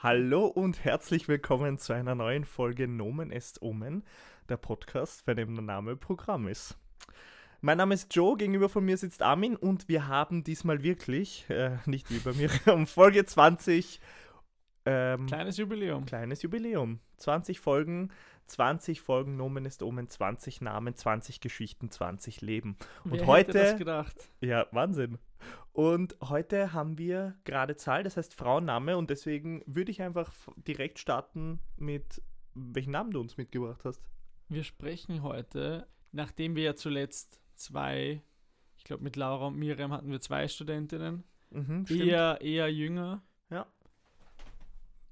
Hallo und herzlich willkommen zu einer neuen Folge Nomen est Omen, der Podcast, bei dem der Name Programm ist. Mein Name ist Joe, gegenüber von mir sitzt Armin und wir haben diesmal wirklich, äh, nicht wie bei mir, um Folge 20. Ähm, Kleines Jubiläum. kleines Jubiläum. 20 Folgen, 20 Folgen Nomen est Omen, 20 Namen, 20 Geschichten, 20 Leben. Und Wer heute. hätte das gedacht? Ja, Wahnsinn. Und heute haben wir gerade Zahl, das heißt Frauenname und deswegen würde ich einfach direkt starten mit welchen Namen du uns mitgebracht hast. Wir sprechen heute, nachdem wir ja zuletzt zwei, ich glaube mit Laura und Miriam hatten wir zwei Studentinnen, Mhm, eher, eher jünger.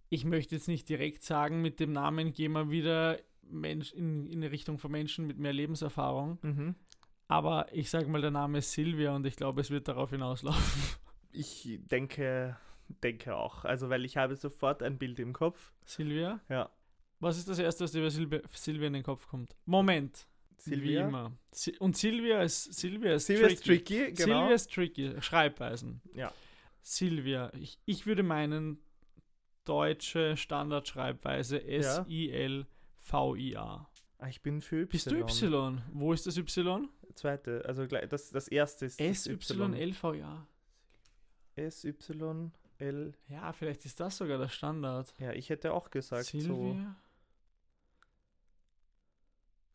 Ich möchte jetzt nicht direkt sagen, mit dem Namen gehen wir wieder Mensch, in, in Richtung von Menschen mit mehr Lebenserfahrung. Mhm. Aber ich sage mal, der Name ist Silvia und ich glaube, es wird darauf hinauslaufen. Ich denke, denke auch. Also, weil ich habe sofort ein Bild im Kopf. Silvia? Ja. Was ist das Erste, was dir bei Silvia, Silvia in den Kopf kommt? Moment. Wie Silvia. immer. Si und Silvia ist, Silvia ist Silvia ist tricky. tricky, genau. Silvia ist tricky. Schreibweisen. Ja. Silvia. Ich, ich würde meinen, deutsche Standardschreibweise S-I-L-V-I-A. Ah, ich bin für Y. Bist du Y? Wo ist das Y? Zweite, also gleich, das, das erste ist S-Y-L-V-I-A. S, Y, L. Ja, vielleicht ist das sogar der Standard. Ja, ich hätte auch gesagt so. Silvia?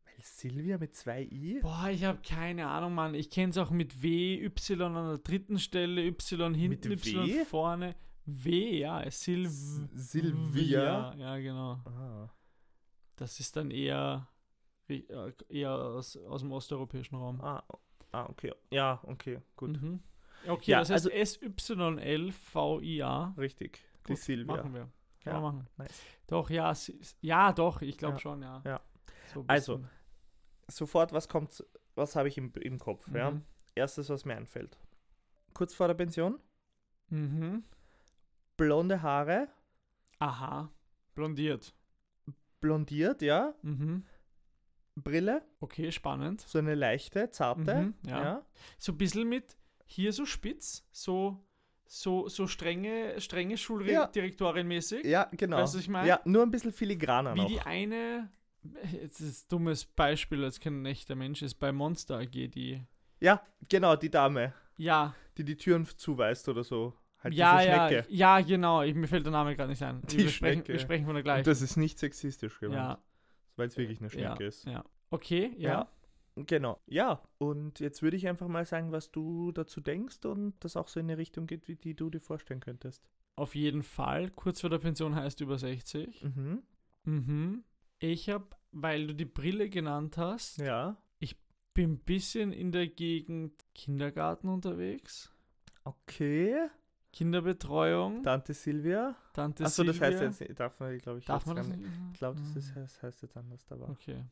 Weil Silvia mit zwei I? Boah, ich habe keine Ahnung, Mann. Ich kenne es auch mit W, Y an der dritten Stelle, Y hinten, Mit Y W? vorne. W, ja, Sil S- Silvia? Ja, genau. Ah. Das ist dann eher, äh, eher aus, aus dem osteuropäischen Raum. Ah, ah, okay. Ja, okay, gut. Mhm. Okay, Ja, das heißt also- S-Y-L-V-I-A. Richtig. Die Gut, Silvia. Machen wir. Kann Ja, man machen. nice. Doch, ja, ja, doch, ich glaube Ja, schon, ja. ja. So Also. Sofort, was kommt, was habe ich im, im Kopf? Ja? Mhm. Erstes, was mir einfällt. Kurz vor der Pension, Mhm. Blonde Haare, Aha, blondiert. blondiert, ja, Mhm. Brille, Okay, spannend. so eine leichte, zarte, Mhm, ja. ja. So ein bisschen mit hier so spitz, so, so, so strenge, strenge Ja. Schuldirektorin-mäßig. Ja, genau. Weißt du, was ich meine? Ja, nur ein bisschen filigraner Wie noch. die eine, jetzt ist ein dummes Beispiel, als kein echter Mensch ist, bei Monster AG, die, Ja, genau, die Dame, ja, die die Türen zuweist oder so. Halt ja, diese ja, Schnecke. ja, genau, ich, mir fällt der Name gerade nicht ein. Die wir, sprechen, Schnecke. wir sprechen von der Und gleichen. das ist nicht sexistisch gemeint, ja, weil es wirklich eine Schnecke ja, ist. ja. Okay, ja. Ja. Genau. Ja, und jetzt würde ich einfach mal sagen, was du dazu denkst und das auch so in eine Richtung geht, wie die du dir vorstellen könntest. Auf jeden Fall, kurz vor der Pension heißt über 60. Mhm. Mhm. Ich habe, weil du die Brille genannt hast, Ja. bin ein bisschen in der Gegend Kindergarten unterwegs. Okay. Kinderbetreuung, Tante Silvia. Tante Achso, das heißt jetzt, darf man, glaube ich, Darf man das nicht? Ich glaube, das, Mhm. ist, das heißt jetzt anders, aber. Okay.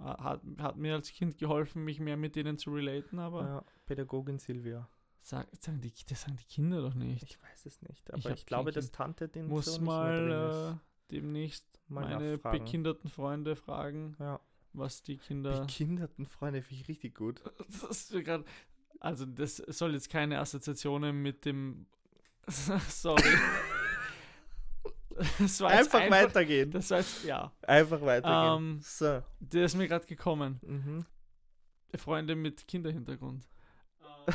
Hat, hat mir als Kind geholfen, mich mehr mit denen zu relaten, aber Ja, Pädagogin Silvia. sag, sagen die, das sagen die Kinder doch nicht. Ich weiß es nicht, Ich aber hab ich, glaube, dass. Tante den Muss so mal äh, demnächst. Mal meine nachfragen. bekinderten Freunde fragen, Ja. was die Kinder. Bekinderten Freunde finde ich richtig gut. Das ist grad, also das soll jetzt keine Assoziationen mit dem. Sorry. Jetzt Einfach, weitergehen. Das war jetzt, ja, Einfach weitergehen. Ähm, so. der ist mir gerade gekommen. Mhm. Freunde mit Kinderhintergrund.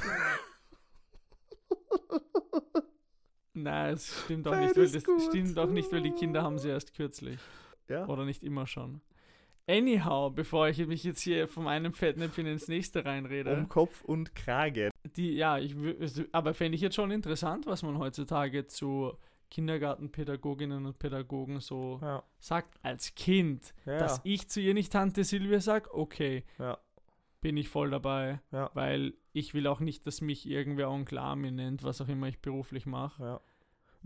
Nein, es stimmt auch nicht, weil das gut. stimmt auch nicht, weil die Kinder haben sie erst kürzlich. Ja. Oder nicht immer schon. Anyhow, bevor ich mich jetzt hier von einem Fettnäpfchen ins nächste reinrede. Um Kopf und Krage. Die, ja, ich, aber fände ich jetzt schon interessant, was man heutzutage zu Kindergartenpädagoginnen und Pädagogen so Ja. sagt als Kind. Ja. Dass ich zu ihr nicht Tante Silvia sage, okay, bin ich voll dabei. Weil ich will auch nicht, dass mich irgendwer Onkel Armin nennt, was auch immer ich beruflich mache.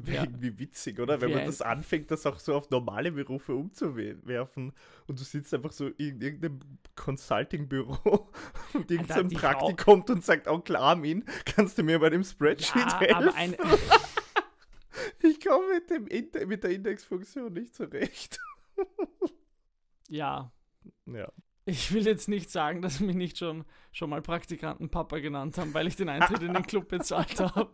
Ja. Wer- Wie witzig, oder? Wenn man das anfängt, das auch so auf normale Berufe umzuwerfen und du sitzt einfach so in irgendeinem Consulting-Büro und irgendein die Praktik kommt und sagt, Onkel Armin, kannst du mir bei dem Spreadsheet Ja, helfen? ich komme mit, dem Inde- mit der Indexfunktion nicht zurecht. ja, Ja. ich will jetzt nicht sagen, dass mich nicht schon, schon mal Praktikanten Papa genannt haben, weil ich den Eintritt in den Club bezahlt habe.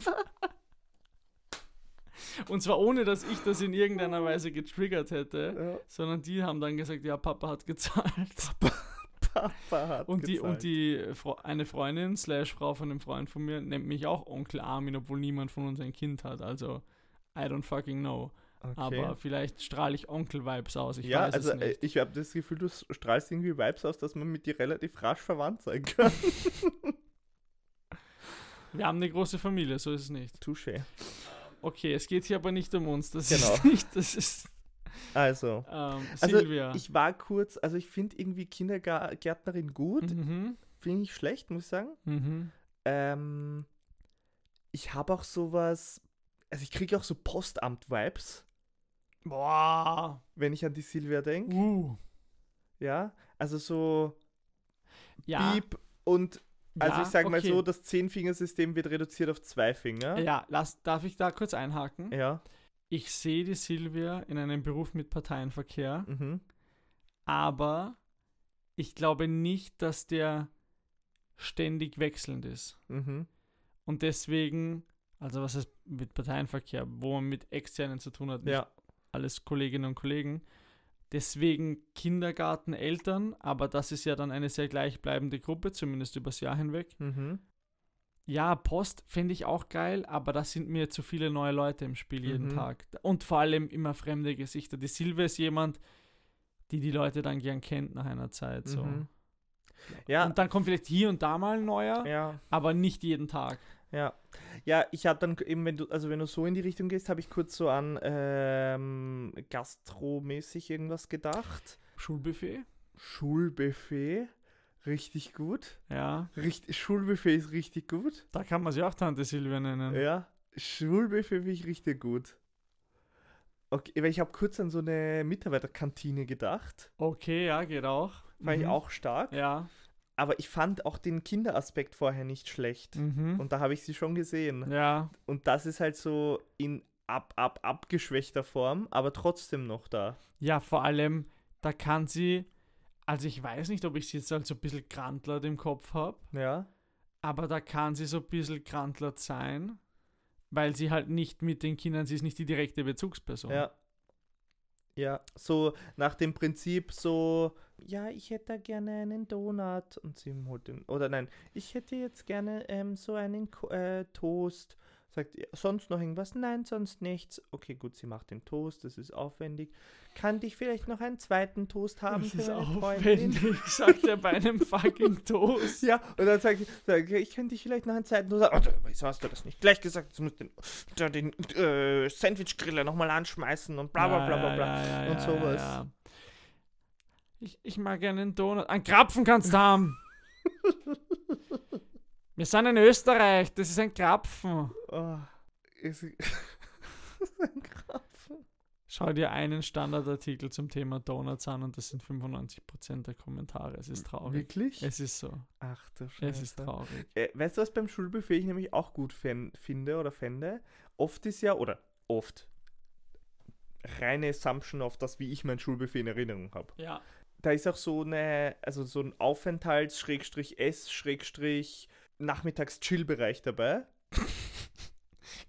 Und zwar ohne, dass ich das in irgendeiner Weise getriggert hätte, Ja. sondern die haben dann gesagt, ja, Papa hat gezahlt. Papa hat Und die, gezahlt. und die eine Freundin slash Frau von einem Freund von mir nennt mich auch Onkel Armin, obwohl niemand von uns ein Kind hat. Also, I don't fucking know. okay. Aber vielleicht strahle ich Onkel-Vibes aus. Ich ja, weiß also es äh, nicht. ich habe das Gefühl, du strahlst irgendwie Vibes aus, dass man mit dir relativ rasch verwandt sein kann. Wir haben eine große Familie, so ist es nicht. Touché. Okay, es geht hier aber nicht um uns. Das Genau. ist nicht, das ist Also, ähm, Also, Silvia. ich war kurz, also ich finde irgendwie Kindergärtnerin gut, mhm. finde ich schlecht, muss ich sagen. Mhm. Ähm, ich habe auch sowas, also ich kriege auch so Postamt-Vibes, Boah. wenn ich an die Silvia denke. Uh. Ja, also so Ja. Piep und, also ja, ich sage mal okay. so, das Zehnfingersystem wird reduziert auf zwei Finger. Ja, lass, darf ich da kurz einhaken? Ja. Ich sehe die Silvia in einem Beruf mit Parteienverkehr, Mhm. aber ich glaube nicht, dass der ständig wechselnd ist. Mhm. Und deswegen, also was heißt mit Parteienverkehr, wo man mit Externen zu tun hat, nicht Ja. alles Kolleginnen und Kollegen. Deswegen Kindergarten, Eltern, aber das ist ja dann eine sehr gleichbleibende Gruppe, zumindest übers Jahr hinweg. Mhm. Ja, Post finde ich auch geil, aber da sind mir zu viele neue Leute im Spiel jeden Mhm. Tag. Und vor allem immer fremde Gesichter. Die Silvia ist jemand, die die Leute dann gern kennt nach einer Zeit. So. Mhm. Ja, Und dann kommt vielleicht hier und da mal ein neuer, ja, aber nicht jeden Tag. Ja. Ja, ich habe dann eben, wenn du, also wenn du so in die Richtung gehst, habe ich kurz so an ähm, gastromäßig irgendwas gedacht. Schulbuffet? Schulbuffet, richtig gut. Ja, Richt, Schulbuffet ist richtig gut. da kann man sie auch Tante Silvia nennen. Ja, Schulbuffet finde ich richtig gut. Okay, weil ich habe kurz an so eine Mitarbeiterkantine gedacht. Okay, ja, geht auch. Fand ich Mhm. auch stark. Ja. Aber ich fand auch den Kinderaspekt vorher nicht schlecht. Mhm. Und da habe ich sie schon gesehen. ja, Und das ist halt so in ab, ab, abgeschwächter Form, aber trotzdem noch da. ja, vor allem, da kann sie, also ich weiß nicht, ob ich sie jetzt halt so ein bisschen grantlert im Kopf habe, Ja. aber da kann sie so ein bisschen grantlert sein, weil sie halt nicht mit den Kindern, sie ist nicht die direkte Bezugsperson. Ja. Ja, so nach dem Prinzip so, ja, ich hätte da gerne einen Donut und sie holt den, oder nein, ich hätte jetzt gerne ähm, so einen äh, Toast. Sagt, sonst noch irgendwas? Nein, sonst nichts. Okay, gut, sie macht den Toast, das ist aufwendig. Kann ich vielleicht noch einen zweiten Toast haben Das für ist Freundin? aufwendig, sagt er bei einem fucking Toast. Ja, und dann sagt ich, sag, ich könnte dich vielleicht noch einen zweiten Toast haben. Oh, wieso hast du das nicht gleich gesagt? Du musst den, den äh, Sandwich-Griller nochmal anschmeißen und bla bla bla bla bla. Ja, ja, und ja, sowas. Ja, ja. Ich, ich mag gerne einen Donut. Ein Krapfen kannst du haben. Wir sind in Österreich, das ist ein Krapfen. Oh, ist, ist ein Krapfen. Schau dir einen Standardartikel zum Thema Donuts an und das sind 95% der Kommentare. Es ist traurig. Wirklich? Es ist so. Ach du Scheiße. Es ist traurig. Äh, weißt du, was beim Schulbuffet ich nämlich auch gut finde oder fände? Oft ist ja, oder oft, reine Assumption auf das, wie ich mein Schulbuffet in Erinnerung habe. Ja. Da ist auch so eine, also so ein Aufenthalts-S-Nachmittags-Chill-Bereich dabei.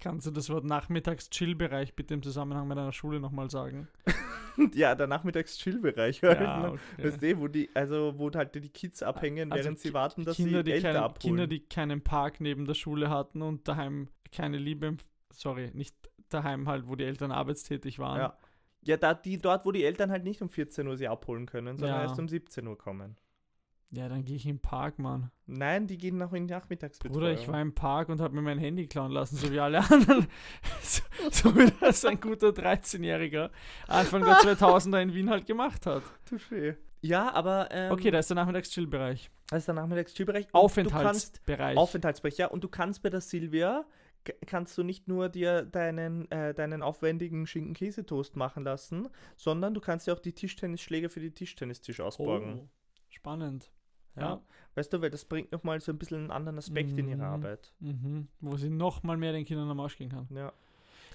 Kannst du das Wort Nachmittags-Chill-Bereich bitte im Zusammenhang mit einer Schule nochmal sagen? ja, der Nachmittags-Chill-Bereich halt. Ja, ne? okay. Weißt du, wo die, also wo halt die Kids abhängen, Also während sie warten, dass Kinder, sie die Eltern abholen. Kinder, die keinen Park neben der Schule hatten und daheim keine Liebe, sorry, nicht daheim halt, wo die Eltern arbeitstätig waren. Ja. Ja, da, die, dort, wo die Eltern halt nicht um 14 Uhr sie abholen können, sondern Ja. erst um 17 Uhr kommen. Ja, dann gehe ich in den Park, Mann. Nein, die gehen noch in die Nachmittagsbetreuung. Bruder, ich war im Park und habe mir mein Handy klauen lassen, so wie alle anderen. so, so wie das ein guter 13-Jähriger Anfang der 2000er in Wien halt gemacht hat. Touché. Ja, aber ähm, Okay, da ist der Nachmittags-Chill-Bereich. das ist der kannst, Aufenthaltsbereich. Aufenthaltsbereich, ja. Und du kannst bei der Silvia, kannst du nicht nur dir deinen, äh, deinen aufwendigen Schinken-Käsetoast machen lassen, sondern du kannst dir auch die Tischtennisschläger für die Tischtennistisch ausborgen. oh, spannend. Ja. Ja. Weißt du, weil das bringt nochmal so ein bisschen einen anderen Aspekt in ihre Mhm. Arbeit. Mhm. Wo sie noch mal mehr den Kindern am Arsch gehen kann. Ja.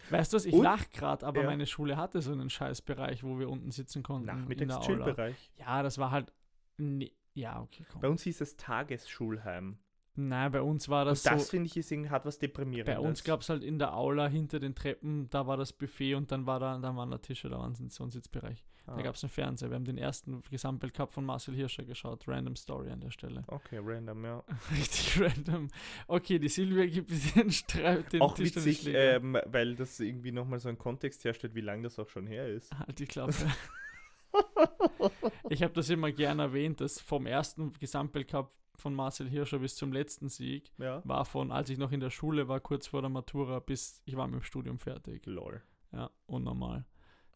Weißt du was, ich lach gerade, aber Ja. meine Schule hatte so einen Scheißbereich, wo wir unten sitzen konnten. Nachmittags-Chill-Bereich. Ja, das war halt. ne- Ja, okay, komm. Bei uns hieß es Tagesschulheim. Nein, bei uns war Und das, das so. finde ich, ist, irgendwie- hat was Deprimierendes. Bei uns gab es halt in der Aula hinter den Treppen, da war das Buffet und dann war da, dann waren da Tische, da waren so ein Sitzbereich. ah, Da gab es einen Fernseher. Wir haben den ersten Gesamtbild Cup von Marcel Hirscher geschaut. Random Story an der Stelle. Okay, random, ja. Richtig random. Okay, die Silvia gibt den Streit, den auch witzig, Tischtennisschläger. ähm, weil das irgendwie nochmal so einen Kontext herstellt, wie lange das auch schon her ist. Halt die Klappe. ich habe das immer gern erwähnt, dass vom ersten Gesamtbild Cup von Marcel Hirscher bis zum letzten Sieg Ja. war von, als ich noch in der Schule war, kurz vor der Matura, bis ich war mit dem Studium fertig. Lol. Ja, unnormal,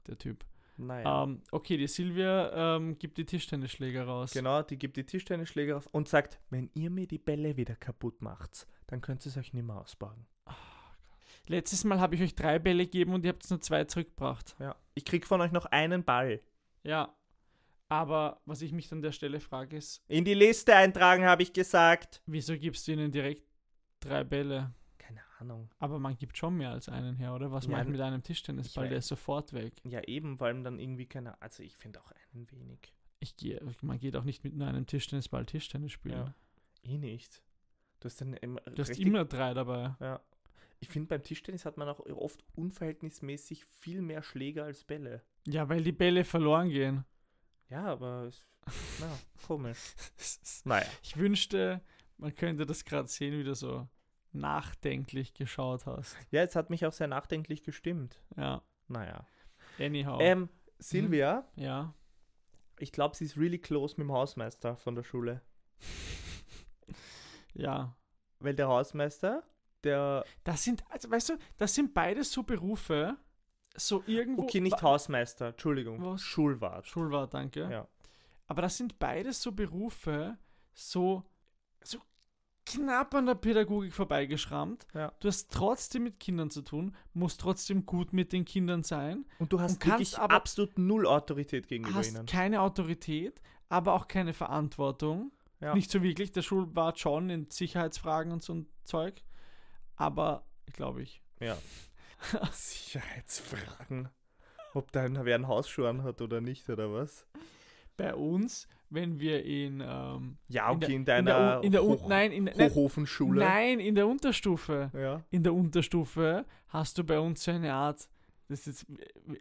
der Typ. Naja. Ähm, okay, die Silvia ähm, gibt die Tischtennisschläger raus. Genau, die gibt die Tischtennisschläger raus und sagt, wenn ihr mir die Bälle wieder kaputt macht, dann könnt ihr es euch nicht mehr ausbauen. Letztes Mal habe ich euch drei Bälle gegeben und ihr habt nur zwei zurückgebracht. Ja. Ich krieg von euch noch einen Ball. Ja. Aber was ich mich an der Stelle frage, ist, In die Liste eintragen, habe ich gesagt. wieso gibst du ihnen direkt drei Bälle? Keine Ahnung. Aber man gibt schon mehr als einen her, oder? Was Ja, ich mit einem Tischtennisball? Der ist sofort weg. Ja, eben, weil dann irgendwie keine. Also, ich finde auch einen wenig. Ich gehe, man geht auch nicht mit nur einem Tischtennisball Tischtennis spielen. Ja. Eh nicht. Du hast dann immer. Du hast immer drei dabei. Ja. Ich finde, beim Tischtennis hat man auch oft unverhältnismäßig viel mehr Schläger als Bälle. Ja, weil die Bälle verloren gehen. Ja, aber. Es, na, komisch. Naja. Ich wünschte, man könnte das gerade sehen, wie du so nachdenklich geschaut hast. Ja, es hat mich auch sehr nachdenklich gestimmt. Ja, Naja. anyhow. Ähm, Silvia, ja. ich glaube, sie ist really close mit dem Hausmeister von der Schule. Ja. Weil der Hausmeister, der. Das sind, also weißt du, das sind beides so Berufe, so irgendwo. Okay, nicht Hausmeister, Entschuldigung. Was? Schulwart. Schulwart, danke. Ja. Aber das sind beides so Berufe, so, so knapp an der Pädagogik vorbeigeschrammt. Ja. Du hast trotzdem mit Kindern zu tun, musst trotzdem gut mit den Kindern sein, Und du hast Und kannst aber- absolut null Autorität gegenüber hast ihnen. keine Autorität, aber auch keine Verantwortung. Ja. Nicht so wirklich. Der Schulwart schon in Sicherheitsfragen und so ein Zeug. Aber, glaube ich. Ja. Sicherheitsfragen. Ob dein wer ein Hausschuhe hat oder nicht, oder was? Bei uns, wenn wir in. Ähm, Ja, in der- okay, in, in der, deiner in der Hoch nein, in, nein, Hochofenschule. nein, in der Unterstufe. Ja. In der Unterstufe hast du bei uns so eine Art. Das ist,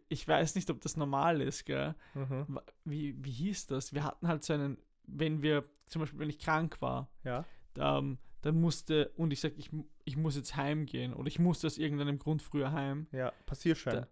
ich weiß nicht, ob das normal ist, gell? Mhm. Wie, wie hieß das? Wir hatten halt so einen, wenn wir, zum Beispiel, wenn ich krank war, Ja. ähm, dann musste, und ich sag, ich, ich muss jetzt heimgehen oder ich musste aus irgendeinem Grund früher heim. Ja, Passierschein. Da-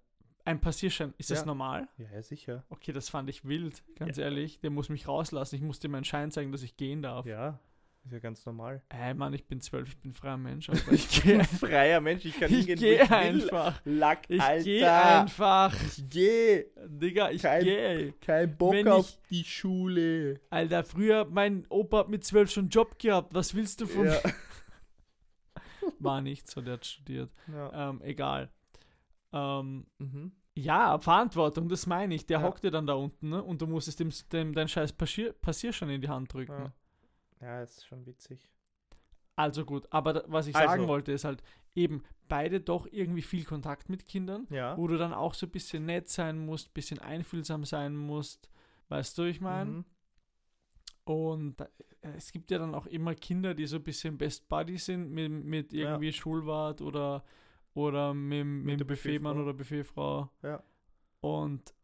Ein Passierschein, ist das Ja. normal? ja, ja, sicher. Okay, das fand ich wild, ganz Ja. ehrlich. Der muss mich rauslassen. Ich musste meinen Schein zeigen, dass ich gehen darf. Ja, ist ja ganz normal. Ey, Mann, ich bin zwölf, ich bin freier Mensch. aber Ich bin ein freier Mensch, ich kann ich hingehen, wo gehe ich einfach. Lack, Ich Alter. gehe einfach. Ich geh. Digga, ich Kein- gehe. Kein Bock Wenn auf ich- die Schule. Alter, früher, mein Opa hat mit zwölf schon einen Job gehabt. Was willst du von Ja. mir? War nicht so, der hat studiert. ja. Ähm, egal. Ähm, Mhm. ja, Verantwortung, das meine ich. Der Ja. hockt dir dann da unten ne? und du musst es dem, dem dein scheiß Passier, Passierschein in die Hand drücken. Ja. Ja, ist schon witzig. Also gut, aber da, was ich Also. sagen wollte, ist halt eben beide doch irgendwie viel Kontakt mit Kindern, Ja. wo du dann auch so ein bisschen nett sein musst, ein bisschen einfühlsam sein musst. Weißt du, ich meine? Mhm. Und da, äh, es gibt ja dann auch immer Kinder, die so ein bisschen Best Buddy sind mit, mit Ja. irgendwie Schulwart oder, oder mit, mit, der dem Buffetmann oder Buffetfrau. Ja. Und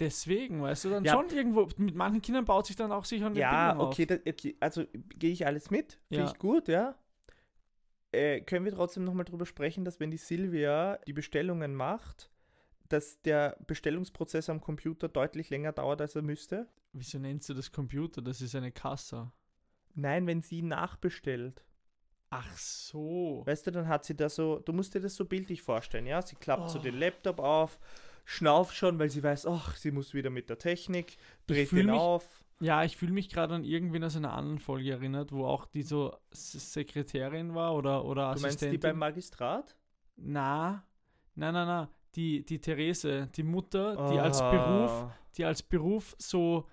deswegen, weißt du, dann Ja. schon irgendwo, mit manchen Kindern baut sich dann auch sicher eine Ja, Bindung okay, da, okay, also gehe ich alles mit. Finde Ja. ich gut, ja. Äh, können wir trotzdem nochmal drüber sprechen, dass wenn die Silvia die Bestellungen macht, dass der Bestellungsprozess am Computer deutlich länger dauert, als er müsste? Wieso nennst du das Computer? Das ist eine Kasse. Nein, wenn sie nachbestellt. Ach so. Weißt du, dann hat sie da so, du musst dir das so bildlich vorstellen, ja? Sie klappt so Oh. den Laptop auf, schnauft schon, weil sie weiß, ach, sie muss wieder mit der Technik, dreht den mich- auf. Ja, ich fühle mich gerade an irgendwen aus einer anderen Folge erinnert, wo auch die so Sekretärin war oder, oder Du meinst die Assistentin. beim Magistrat? na, na, na, na. Die, die Therese, die Mutter, die als. Beruf, die als Beruf so,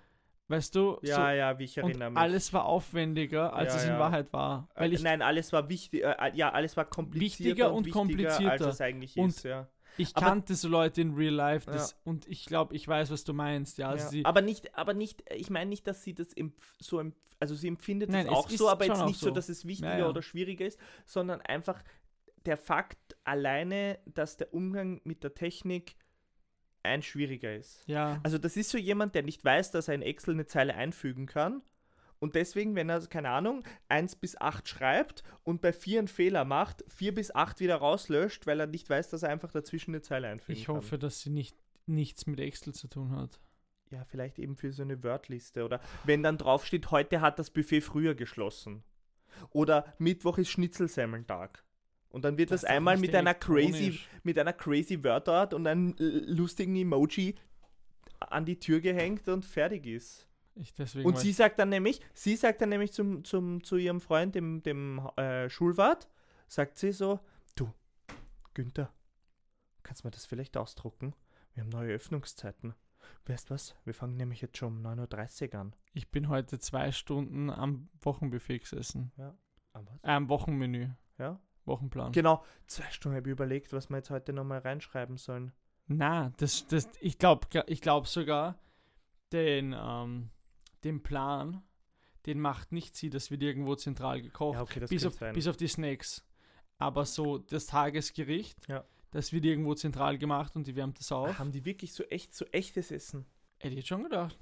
weißt du, Ja, so, ja, wie ich erinnere und mich. alles war aufwendiger, als Ja, es in ja. Wahrheit war. Weil Äh, ich, Nein, alles war wichtig, äh, ja, alles war komplizierter Wichtiger und und wichtiger, als komplizierter. es eigentlich Und ist, ja. Ich Aber- kannte so Leute in Real Life das, und ich glaube, ich weiß, was du meinst. Ja, also ja. sie, aber nicht, aber nicht, ich meine nicht, dass sie das so also sie empfindet Nein, es auch so, aber jetzt nicht so, so. dass es wichtiger Ja, ja. oder schwieriger ist, sondern einfach der Fakt alleine, dass der Umgang mit der Technik ein schwieriger ist. ja, Also das ist so jemand, der nicht weiß, dass er in Excel eine Zeile einfügen kann. Und deswegen, wenn er, keine Ahnung, 1 bis 8 schreibt und bei 4 einen Fehler macht, 4 bis 8 wieder rauslöscht, weil er nicht weiß, dass er einfach dazwischen eine Zeile einfügen ich kann. hoffe, dass sie nicht nichts mit Excel zu tun hat. Ja, vielleicht eben für so eine Wordliste. Oder wenn dann draufsteht, heute hat das Buffet früher geschlossen. Oder Mittwoch ist Schnitzelsemmeltag. Und dann wird das, doch einmal mit einer crazy, mit einer crazy Wordart und einem lustigen Emoji an die Tür gehängt und fertig ist. Ich deswegen Und sie sagt dann nämlich, sie sagt dann nämlich zum, zum, zu ihrem Freund, dem, dem äh, Schulwart, sagt sie so, du, Günther, kannst du mir das vielleicht ausdrucken? Wir haben neue Öffnungszeiten. Weißt was? Wir fangen nämlich jetzt schon um 9.30 Uhr an. ich bin heute zwei Stunden am Wochenbuffet gesessen. Ah, was? Äh, am Wochenmenü. Ja? Wochenplan. Genau, zwei Stunden habe ich überlegt, was wir jetzt heute nochmal reinschreiben sollen. Na, das, das, ich glaube ich glaub sogar, den, ähm, den Plan, den macht nicht sie, das wird irgendwo zentral gekocht. Ja, okay, das bis, auf, bis auf die Snacks. Aber so das Tagesgericht, Ja. das wird irgendwo zentral gemacht und die wärmt das auf. Haben die wirklich so echt, so echtes Essen? Hätte ich jetzt schon gedacht.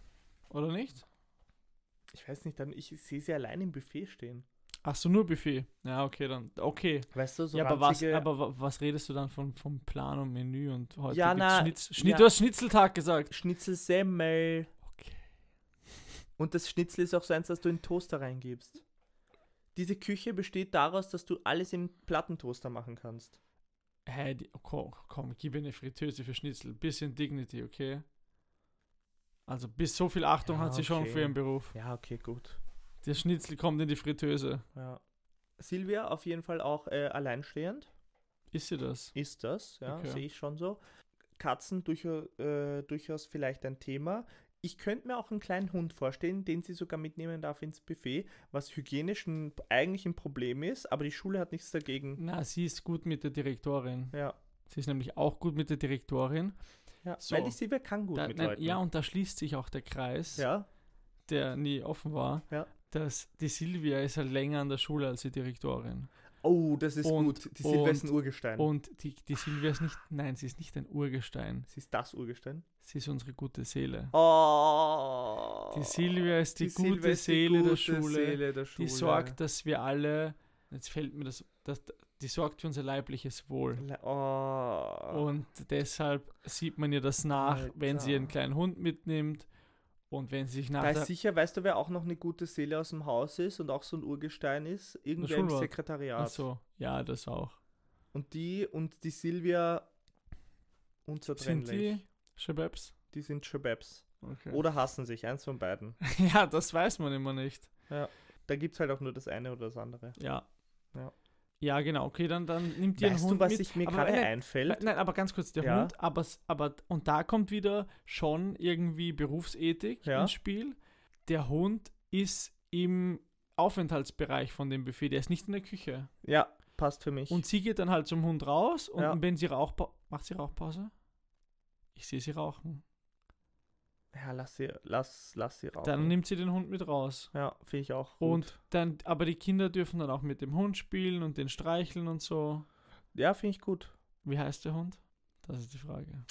Oder nicht? Ich weiß nicht, dann ich sehe sie allein im Buffet stehen. Ach so, nur Buffet. Ja, okay, dann. Okay. Weißt du, so ja, aber was, aber wa- was redest du dann von, vom Plan und Menü und heute Ja, gibt's na, Schnitz, Schnitt, ja. Du hast Schnitzeltag gesagt. Schnitzelsemmel. Und das Schnitzel ist auch so eins, das du in den Toaster reingibst. Diese Küche besteht daraus, dass du alles im Plattentoaster machen kannst. Hä, die, oh, komm, komm, gib mir eine Fritteuse für Schnitzel. Bisschen Dignity, okay? Also bis so viel Achtung Ja, hat sie schon okay. für ihren Beruf. Ja, okay, gut. Der Schnitzel kommt in die Fritteuse. Ja. Silvia auf jeden Fall auch äh, alleinstehend. Ist sie das? Ist das, ja, Okay. sehe ich schon so. Katzen durchaus, äh, durchaus vielleicht ein Thema. Ich könnte mir auch einen kleinen Hund vorstellen, den sie sogar mitnehmen darf ins Buffet, was hygienisch ein, eigentlich ein Problem ist, aber die Schule hat nichts dagegen. Na, sie ist gut mit der Direktorin. Ja, Sie ist nämlich auch gut mit der Direktorin. ja. So. weil die Silvia kann gut Da, mit nein, Leuten. ja, und da schließt sich auch der Kreis, ja, der nie offen war, Ja. dass die Silvia ist halt länger an der Schule als die Direktorin. Oh, das ist Und- gut. Die Silvia ist ein Urgestein. Und die, die Silvia ist nicht, nein, sie ist nicht ein Urgestein. Sie ist das Urgestein. Sie ist unsere gute Seele. Oh. Die Silvia ist die, Silvia gute ist die Seele der gute Schule. Seele der Die Schule. sorgt, dass wir alle, jetzt fällt mir das, das die sorgt für unser leibliches Wohl. Oh. Und deshalb sieht man ihr das nach, wenn sie ihren Alter. kleinen Hund mitnimmt und wenn sie sich nach da ist sicher, weißt du, wer auch noch eine gute Seele aus dem Haus ist und auch so ein Urgestein ist? Irgendwer im. Sekretariat. Ach so, ja, das auch. Und die und die Silvia Sind unzertrennlich. die Shababs? Die sind Shababs. Okay. Oder hassen sich, eins von beiden. ja, das weiß man immer nicht. Da gibt es halt auch nur das eine oder das andere. Ja. Ja. Ja, genau. Okay, dann, dann nimmt ihr einen Weißt Hund du, was mit. sich mir gerade nein, einfällt? Nein, aber ganz kurz, der Ja. Hund, aber, aber, und da kommt wieder schon irgendwie Berufsethik Ja. ins Spiel. Der Hund ist im Aufenthaltsbereich von dem Buffet, der ist nicht in der Küche. Ja, passt für mich. Und sie geht dann halt zum Hund raus und Ja. wenn sie Rauchpause. Macht sie Rauchpause? Ich sehe sie rauchen. Ja, lass sie, lass, lass sie rauchen. Dann nimmt sie den Hund mit raus. ja, finde ich auch gut. Und dann, aber die Kinder dürfen dann auch mit dem Hund spielen und den streicheln und so. ja, finde ich gut. Wie heißt der Hund? Das ist die Frage.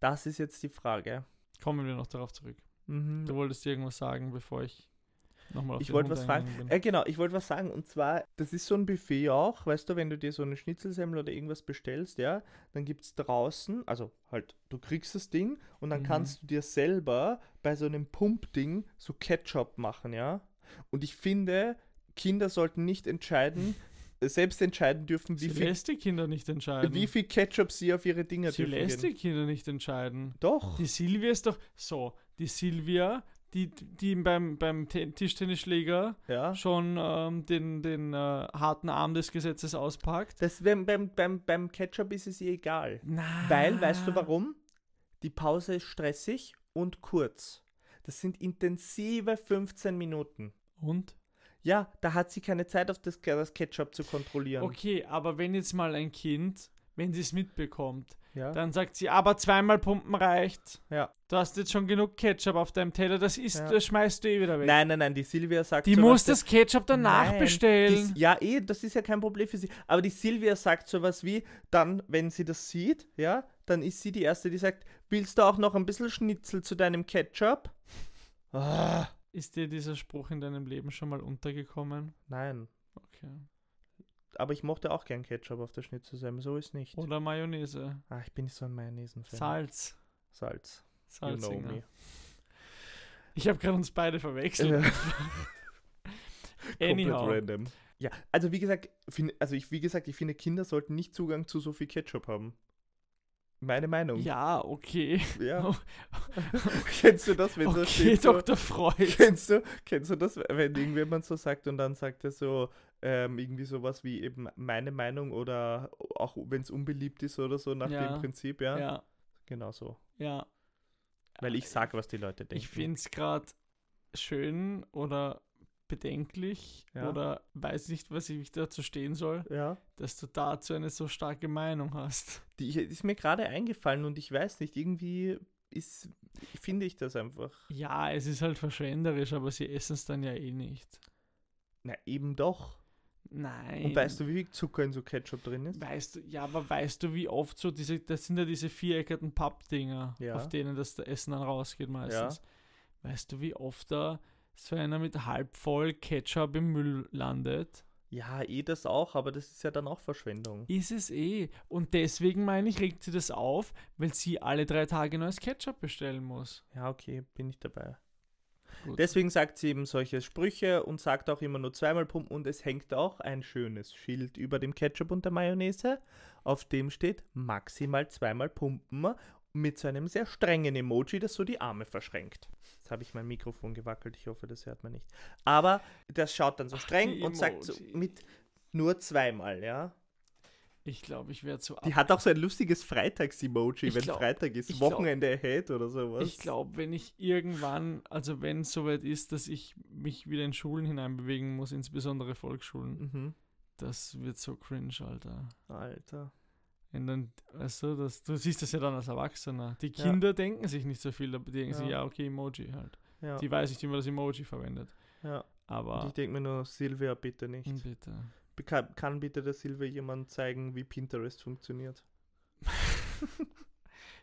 Das ist jetzt die Frage. Kommen wir noch darauf zurück. Mhm. Du wolltest irgendwas sagen, bevor ich nochmal Ich wollte was fragen. Äh, genau, ich wollte was sagen. Und zwar, das ist so ein Buffet auch, weißt du, wenn du dir so eine Schnitzelsemmel oder irgendwas bestellst, ja, dann gibt es draußen, also halt, du kriegst das Ding und dann Mhm. kannst du dir selber bei so einem Pumpding so Ketchup machen, ja. Und ich finde, Kinder sollten nicht entscheiden, selbst entscheiden dürfen, wie Sie viel, lässt die Kinder nicht entscheiden. wie viel Ketchup sie auf ihre Dinger Sie dürfen. lässt gehen. die Kinder nicht entscheiden. Doch. Die Silvia ist doch so. Die Silvia, die, die beim, beim Te- Tischtennisschläger Ja. schon ähm, den, den äh, harten Arm des Gesetzes auspackt. Das, beim, beim, beim, beim Ketchup ist es ihr egal. Na. Weil, weißt du warum? Die Pause ist stressig und kurz. Das sind intensive 15 Minuten. Und? Ja, da hat sie keine Zeit, auf das, das Ketchup zu kontrollieren. Okay, aber wenn jetzt mal ein Kind, wenn sie es mitbekommt, Ja. Dann sagt sie, aber zweimal pumpen reicht. Ja. Du hast jetzt schon genug Ketchup auf deinem Teller, das ist, Ja. das schmeißt du eh wieder weg. Nein, nein, nein, die Silvia sagt die muss das Ketchup danach Nein, bestellen. Die, ja, eh, das ist ja kein Problem für sie. Aber die Silvia sagt sowas wie, dann, wenn sie das sieht, ja, dann ist sie die Erste, die sagt, willst du auch noch ein bisschen Schnitzel zu deinem Ketchup? Ah, Ist dir dieser Spruch in deinem Leben schon mal untergekommen? nein, Okay. Aber ich mochte auch gern Ketchup auf der Schnitzel sein, so ist nicht. Oder Mayonnaise. Ah, ich bin nicht so ein Mayonnaise-Fan. Salz. Salz. You know. Ich habe gerade uns beide verwechselt. Anyhow. Random. Ja, also wie gesagt, find, also ich, wie gesagt, ich finde, Kinder sollten nicht Zugang zu so viel Ketchup haben. Meine Meinung. Ja, okay. Ja. Kennst du das, wenn so Okay, steht? So, Dr. Freud. kennst, du, kennst du das, wenn irgendjemand so sagt und dann sagt er so ähm, irgendwie sowas wie eben meine Meinung oder auch wenn es unbeliebt ist oder so nach Ja. dem Prinzip, ja? Ja, Genau so. ja. Weil ich sage, was die Leute denken. Ich finde es gerade schön oder bedenklich Ja. oder weiß nicht, was ich dazu stehen soll, Ja. dass du dazu eine so starke Meinung hast. Die ist mir gerade eingefallen und ich weiß nicht, irgendwie ist, finde ich das einfach. Ja, es ist halt verschwenderisch, aber sie essen es dann ja eh nicht. Na, eben doch. Nein. Und weißt du, wie viel Zucker in so Ketchup drin ist? Weißt du, ja, aber weißt du, wie oft so diese, das sind ja diese viereckigen Pappdinger, Ja. auf denen das Essen dann rausgeht meistens. Weißt du, wie oft da so einer mit halb voll Ketchup im Müll landet? Ja, eh das auch, aber das ist ja dann auch Verschwendung. Ist es eh. Und deswegen meine ich, regt sie das auf, weil sie alle drei Tage neues Ketchup bestellen muss. Ja, okay, bin ich dabei. Gut. Deswegen sagt sie eben solche Sprüche und sagt auch immer nur zweimal pumpen und es hängt auch ein schönes Schild über dem Ketchup und der Mayonnaise, auf dem steht maximal zweimal pumpen mit so einem sehr strengen Emoji, das so die Arme verschränkt. Jetzt habe ich mein Mikrofon gewackelt, ich hoffe, das hört man nicht. Aber das schaut dann so Ach, streng und sagt so mit nur zweimal, ja. Ich glaube, ich werde so ab. Die hat auch so ein lustiges Freitags-Emoji, wenn glaub- Freitag ist, ich glaub- Wochenende ahead oder sowas. Ich glaube, wenn ich irgendwann, also wenn es soweit ist, dass ich mich wieder in Schulen hineinbewegen muss, insbesondere Volksschulen, Mhm. das wird so cringe, Alter. Alter. Und dann, du, das, du siehst das ja dann als Erwachsener. Die Ja. Kinder denken sich nicht so viel, die denken sich, Ja. ja, okay, Emoji halt. Ja, Die weiß nicht, wie man das Emoji verwendet. ja. Und Aber, ich denke mir nur, Silvia, bitte nicht. Bitte. Kann, kann bitte der Silvia jemand zeigen, wie Pinterest funktioniert?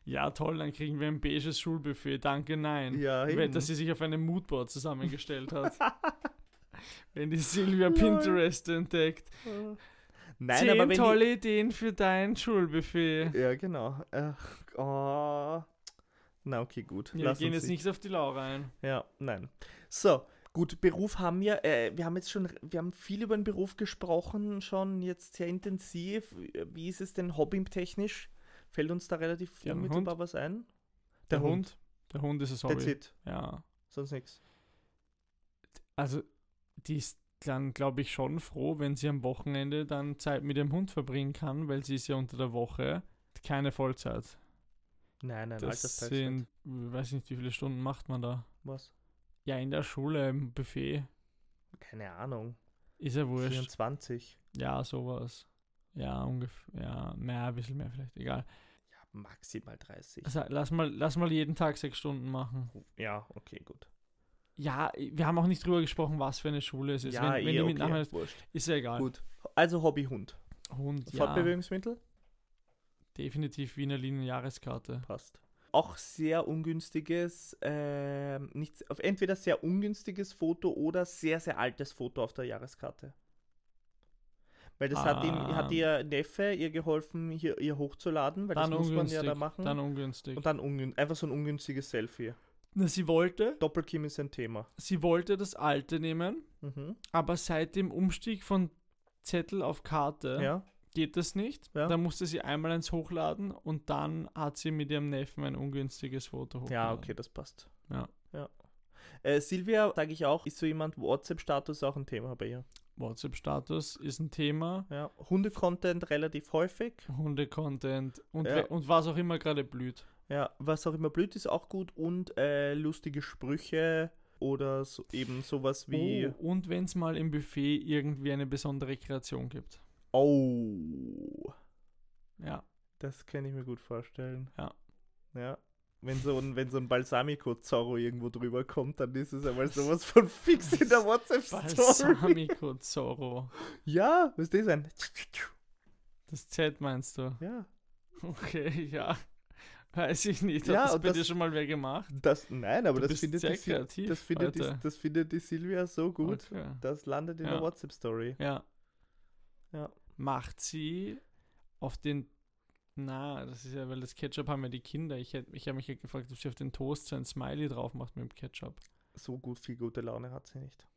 Ja, toll, dann kriegen wir ein beiges Schulbuffet. Danke, nein. Ja, Wenn, eben. dass sie sich auf einem Moodboard zusammengestellt hat. Wenn die Silvia. Pinterest entdeckt. Nein, Zehn aber wenn tolle Ideen für dein Schulbuffet. Die, ja, genau. Ach, oh. Na, okay, gut. Ja, wir gehen jetzt nicht auf die Laura ein. Ja, nein. So, gut, Beruf haben wir. Äh, wir haben jetzt schon, wir haben viel über den Beruf gesprochen, schon jetzt sehr intensiv. Wie ist es denn hobbytechnisch? Fällt uns da relativ Ja, unmittelbar was ein? Der, Hund. Der Hund ist es That's Hobby. it. Ja. Sonst nichts. Also, die ist dann, glaube ich, schon froh, wenn sie am Wochenende dann Zeit mit dem Hund verbringen kann, weil sie ist ja unter der Woche keine Vollzeit. Nein, nein, Das sind, weiß nicht, wie viele Stunden macht man da. Was? Ja, in der Schule, im Buffet. Keine Ahnung. Ist ja wurscht. 24. Ja, sowas. Ja, ungefähr. Ja, mehr, ein bisschen mehr vielleicht. Egal. Ja, maximal 30. Also, lass, mal, lass mal jeden Tag sechs Stunden machen. Ja, okay, gut. Ja, wir haben auch nicht drüber gesprochen, was für eine Schule es ist. ja, wenn, wenn eh, okay, Nachmittag- wurscht. ist ja egal. Gut. Also Hobbyhund. Hund, ja, Fortbewegungsmittel? definitiv Wiener Linien Jahreskarte. Passt. Auch sehr ungünstiges, ähm, nicht, auf entweder sehr ungünstiges Foto oder sehr, sehr altes Foto auf der Jahreskarte. Weil das hat, ihm, Ah. hat ihr Neffe ihr geholfen, hier ihr hochzuladen, weil Dann das muss man ja da machen. Dann ungünstig. und dann ungün einfach so ein ungünstiges Selfie. Na, sie wollte, Doppelkim ist ein Thema. sie wollte das alte nehmen, Mhm. aber seit dem Umstieg von Zettel auf Karte Ja. Geht das nicht. Ja. Da musste sie einmal eins hochladen und dann hat sie mit ihrem Neffen ein ungünstiges Foto hochgeladen. Ja, okay, das passt. Ja. ja. Äh, Silvia, sage ich auch, ist so jemand, WhatsApp-Status auch ein Thema bei ihr. WhatsApp-Status ist ein Thema. Ja. Hunde-Content relativ häufig. Hunde-Content und, Ja. und was auch immer gerade blüht. Ja, was auch immer blöd ist, auch gut. Und äh, lustige Sprüche oder so, eben sowas wie. Oh, und wenn es mal im Buffet irgendwie eine besondere Kreation gibt. Oh. Ja. Das kann ich mir gut vorstellen. Ja. Ja. Wenn so ein, wenn so ein Balsamico-Zorro irgendwo drüber kommt, dann ist es einmal sowas von fix in der WhatsApp-Story. Balsamico Zorro. Ja, was ist das ein? Das Z meinst du? Ja. Okay, ja. Weiß ich nicht. Hat Ja, das bei das- dir schon mal wer gemacht? Das, nein, aber das findet, sehr die, kreativ das, findet die, das findet die Silvia so gut. Okay. Das landet in Ja. der WhatsApp-Story. Ja. Ja. Macht sie auf den. Na, das ist ja, weil das Ketchup haben ja die Kinder. Ich, hätt- ich habe mich ja gefragt, ob sie auf den Toast so ein Smiley drauf macht mit dem Ketchup. So gut, viel gute Laune hat sie nicht.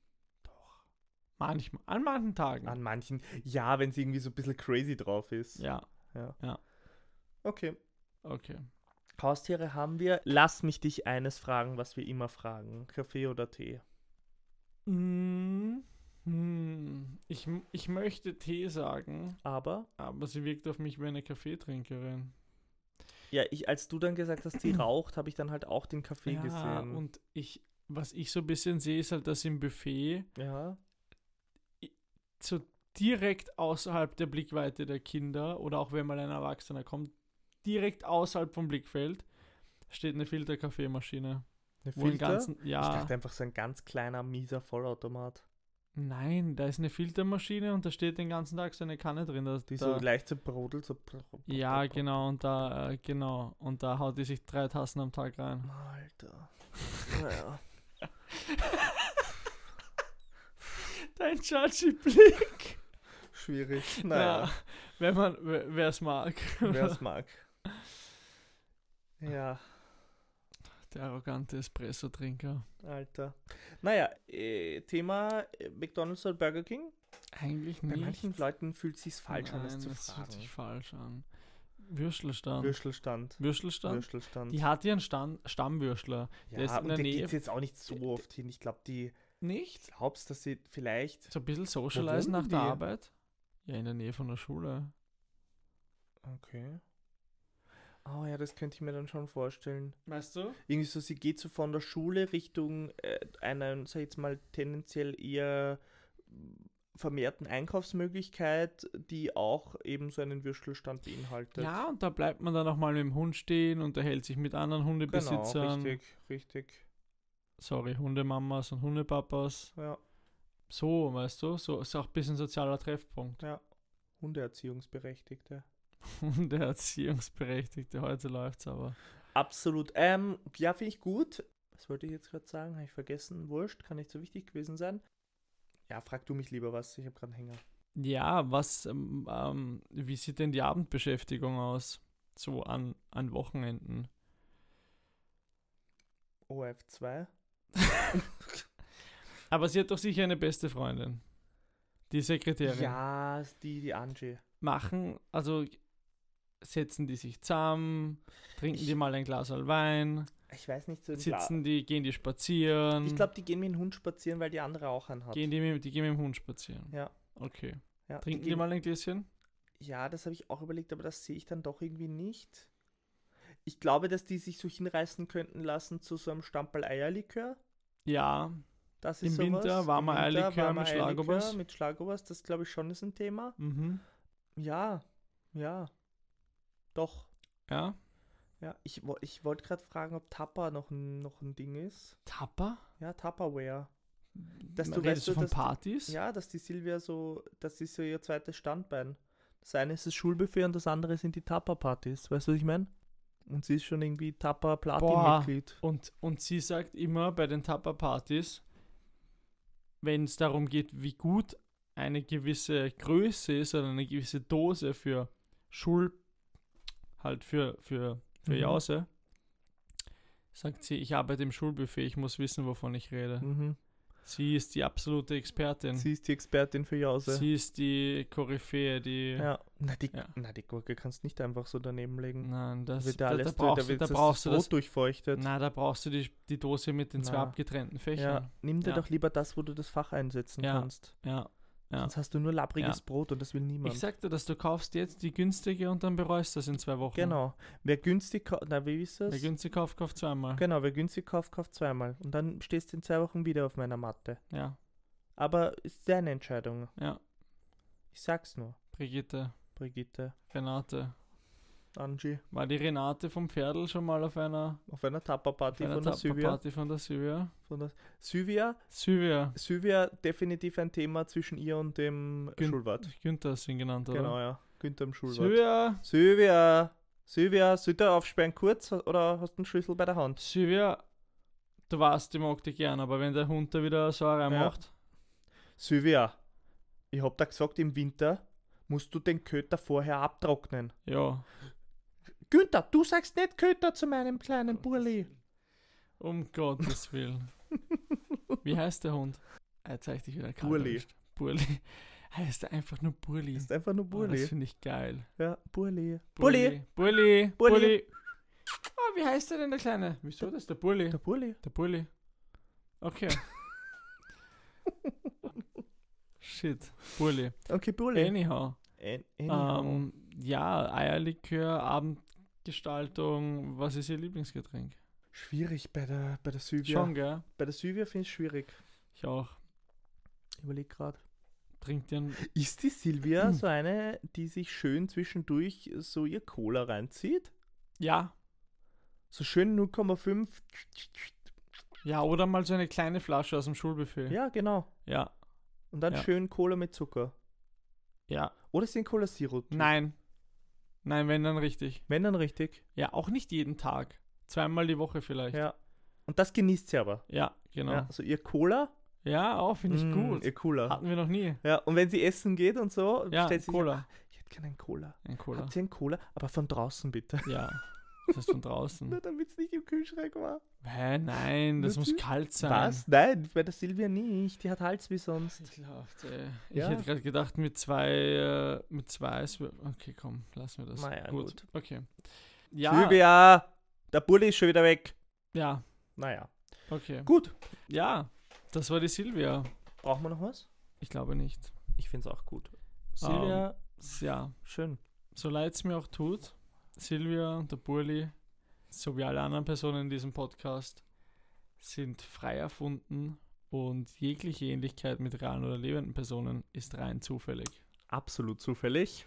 Manchmal. An manchen Tagen. An manchen, ja, wenn sie irgendwie so ein bisschen crazy drauf ist. ja, Okay. okay. Haustiere haben wir. Lass mich dich eines fragen, was wir immer fragen. Kaffee oder Tee? Mm, hm. Ich, ich möchte Tee sagen, Aber, aber sie wirkt auf mich wie eine Kaffeetrinkerin. ja, ich, als du dann gesagt hast, sie raucht, habe ich dann halt auch den Kaffee ja, gesehen. und ich, was ich so ein bisschen sehe, ist halt, dass im Buffet ja. so direkt außerhalb der Blickweite der Kinder oder auch wenn mal ein Erwachsener kommt, direkt außerhalb vom Blickfeld steht eine Filterkaffeemaschine. Eine Filter? ganzen, Ich ja, dachte einfach so ein ganz kleiner, mieser Vollautomat. Nein, da ist eine Filtermaschine und da steht den ganzen Tag so eine Kanne drin. Da, Die da, so leicht so brodelt, so. ja, genau, und da, äh, genau, und da haut die sich drei Tassen am Tag rein. Alter. Naja. Dein Chachi-Blick. Schwierig. Ja, Naja, wenn man, wer es mag. wer es mag. Ja, Der arrogante Espresso-Trinker. Alter. Naja, äh, Thema äh, McDonalds oder Burger King. Eigentlich Bei nicht. manchen Leuten fühlt es sich falsch an, es Nein, zu das fühlt fragen. sich falsch an. Würstelstand. Würstelstand. Würstelstand? Würstelstand. Die hat ihren Stand, Stammwürstler. der ist ja, in und der da Nähe- jetzt auch nicht so oft hin. Ich glaube, die Nicht? glaubst, dass sie vielleicht. So ein bisschen socializen nach der? Arbeit? Ja, in der Nähe von der Schule. Okay. Oh ja, das könnte ich mir dann schon vorstellen. Weißt du? Irgendwie so, sie geht so von der Schule Richtung äh, einer, sag ich jetzt mal, tendenziell eher vermehrten Einkaufsmöglichkeit, die auch eben so einen Würstelstand beinhaltet. Ja, und da bleibt man dann auch mal mit dem Hund stehen, unterhält sich mit anderen genau, Hundebesitzern. richtig, richtig. Sorry, Hundemamas und Hundepapas. Ja, So, weißt du? So ist auch ein bisschen sozialer Treffpunkt. ja. Hundeerziehungsberechtigte. Hundeerziehungsberechtigte, heute läuft's aber. Absolut. Ähm, ja, finde ich gut. Was wollte ich jetzt gerade sagen? Habe ich vergessen. Wurscht, kann nicht so wichtig gewesen sein. Ja, frag du mich lieber was. Ich habe gerade einen Hänger. Ja, was, ähm, ähm, wie sieht denn die Abendbeschäftigung aus? So an, an Wochenenden. OF2. Aber sie hat doch sicher eine beste Freundin. Die Sekretärin. Ja, die, die Angie. Machen, also setzen die sich zusammen, trinken Ich- die mal ein Glas Wein, Ich weiß nicht so. sitzen die, gehen die spazieren. Ich glaube, die gehen mit dem Hund spazieren, weil die andere auch einen hat. gehen die, mit, die gehen mit dem Hund spazieren. Ja. Okay. ja, Trinken die, gehen- mal ein Gläschen? Ja, das habe ich auch überlegt, aber das sehe ich dann doch irgendwie nicht. Ich glaube, dass die sich so hinreißen könnten lassen zu so einem Stamperl Eierlikör. Ja. Das Im ist sowas. Winter warmer Im Winter Eierlikör warmer mit Eierlikör Schlagobers. Mit Schlagobers, das glaube ich schon ist ein Thema. Mhm. Ja, ja. Doch. Ja. Ja, ich, ich wollte gerade fragen, ob Tupper noch ein, noch ein Ding ist. Tapper? Ja, Tupperware. Dass du Redest weißt, du von dass Partys? Ja, dass die Silvia so, das ist so ihr zweites Standbein. Das eine ist das Schulbuffet und das andere sind die Tupper-Partys. Weißt du, was ich meine? Und sie ist schon irgendwie Tupper-Platin-Mitglied. Und, und sie sagt immer bei den Tapper-Partys, wenn es darum geht, wie gut eine gewisse Größe ist oder eine gewisse Dose für Schul, halt für, für, für Mhm. Jause, sagt sie, ich arbeite im Schulbuffet, ich muss wissen, wovon ich rede. Mhm. Sie ist die absolute Expertin. Sie ist die Expertin für Jause. Sie ist die Koryphäe, die. ja. Na, die, Ja. na, die Gurke kannst du nicht einfach so daneben legen. Nein, das, wird da, da da, brauchst, da du, wird da das, brauchst das du Brot das. durchfeuchtet. Na, da brauchst du die, die Dose mit den zwei Na. abgetrennten ja, Fächern. nimm dir Ja. doch lieber das, wo du das Fach einsetzen Ja. kannst. Ja. Ja. Sonst hast du nur labbriges Ja. Brot und das will niemand. Ich sagte, dass du kaufst jetzt die günstige und dann bereust das in zwei Wochen. genau. Wer günstig kauft, na, wie ist das? Wer günstig kauft, kauft zweimal. Genau, wer günstig kauft, kauft zweimal. Und dann stehst du in zwei Wochen wieder auf meiner Matte. Ja, Aber ist deine Entscheidung. ja. Ich sag's nur, Brigitte, Brigitte. Renate. Angie. War die Renate vom Pferdl schon mal auf einer, Auf einer Tapa-Party auf einer von der Sylvia. Party von der Sylvia? Von der Sylvia. Sylvia. Sylvia, definitiv ein Thema zwischen ihr und dem Gün- Schulwart. Günther du ihn genannt, oder? Genau, ja. Günther im Schulwart. Sylvia. Sylvia. Sylvia, soll der aufsperren kurz oder hast du einen Schlüssel bei der Hand? Sylvia, du weißt, ich mag dich gern, aber wenn der Hund da wieder so reinmacht, Sylvia, ich hab da gesagt, im Winter musst du den Köter vorher abtrocknen. ja. Günther, du sagst nicht Köter zu meinem kleinen Burli. Um Gottes Willen. Wie heißt der Hund? Ah, Jetzt zeig dich wieder Burli. Burli. Heißt er einfach nur Burli. Ist einfach nur Oh, das Burli. finde ich geil. ja, Burli. Burli. Burli. Burli. Burli. Ah, wie heißt der denn, der Kleine? Wieso das? Der Burli. Der Burli. Der Burli. Okay. Shit. Burli. Okay, Burli. Anyhow. An- anyhow. Ähm, ja, Eierlikör, Abendgestaltung. Was ist Ihr Lieblingsgetränk? schwierig bei der, bei der Sylvia. Schon, gell? Bei der Sylvia finde ich schwierig. Ich auch. Überleg gerade. Trinkt ihr Ist die Silvia so eine, die sich schön zwischendurch so ihr Cola reinzieht? Ja. So schön 0,5. Ja, oder mal so eine kleine Flasche aus dem Schulbuffet. Ja, genau. Ja. Und dann Ja. schön Cola mit Zucker. Ja. Oder sind Cola Zero? Nein. Nein, wenn dann richtig. Wenn dann richtig. Ja, auch nicht jeden Tag. Zweimal die Woche vielleicht. Ja, Ja. Und das genießt sie aber. genau. Ja, Ja, also ihr Cola. auch finde ich mm, gut. Ihr Cola. Hatten wir noch nie. Ja, und wenn sie essen geht und so, Ja, stellt sie sich, Cola. "Ah, ich hätte gerne einen Cola. Ein Cola. Habt ihr einen Cola? Aber von draußen bitte. Ja. Das ist von draußen. Nur damit es nicht im Kühlschrank war. Hä, nein, das muss kalt sein. Was? Nein, bei der Silvia nicht. Die hat Hals wie sonst. Ekelhaft, ey. Ich Ja. hätte gerade gedacht, mit zwei, äh, mit zwei, okay, komm, lassen wir das. Naja, gut. Okay. Ja, Silvia, der Bulli ist schon wieder weg. ja, Naja. okay. Gut. Ja, das war die Silvia. Brauchen wir noch was? Ich glaube nicht. Ich finde es auch gut. Silvia, Ja, schön. so leid es mir auch tut, Silvia und der Burli, so wie alle anderen Personen in diesem Podcast, sind frei erfunden und jegliche Ähnlichkeit mit realen oder lebenden Personen ist rein zufällig. Absolut zufällig.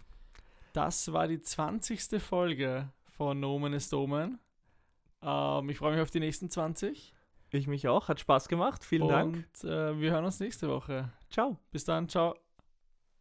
Das war die 20. Folge von Nomen ist Domen. Ähm, ich freue mich auf die nächsten 20. Ich mich auch. Hat Spaß gemacht. Vielen Dank. Und äh, wir hören uns nächste Woche. Ciao. Bis dann, ciao.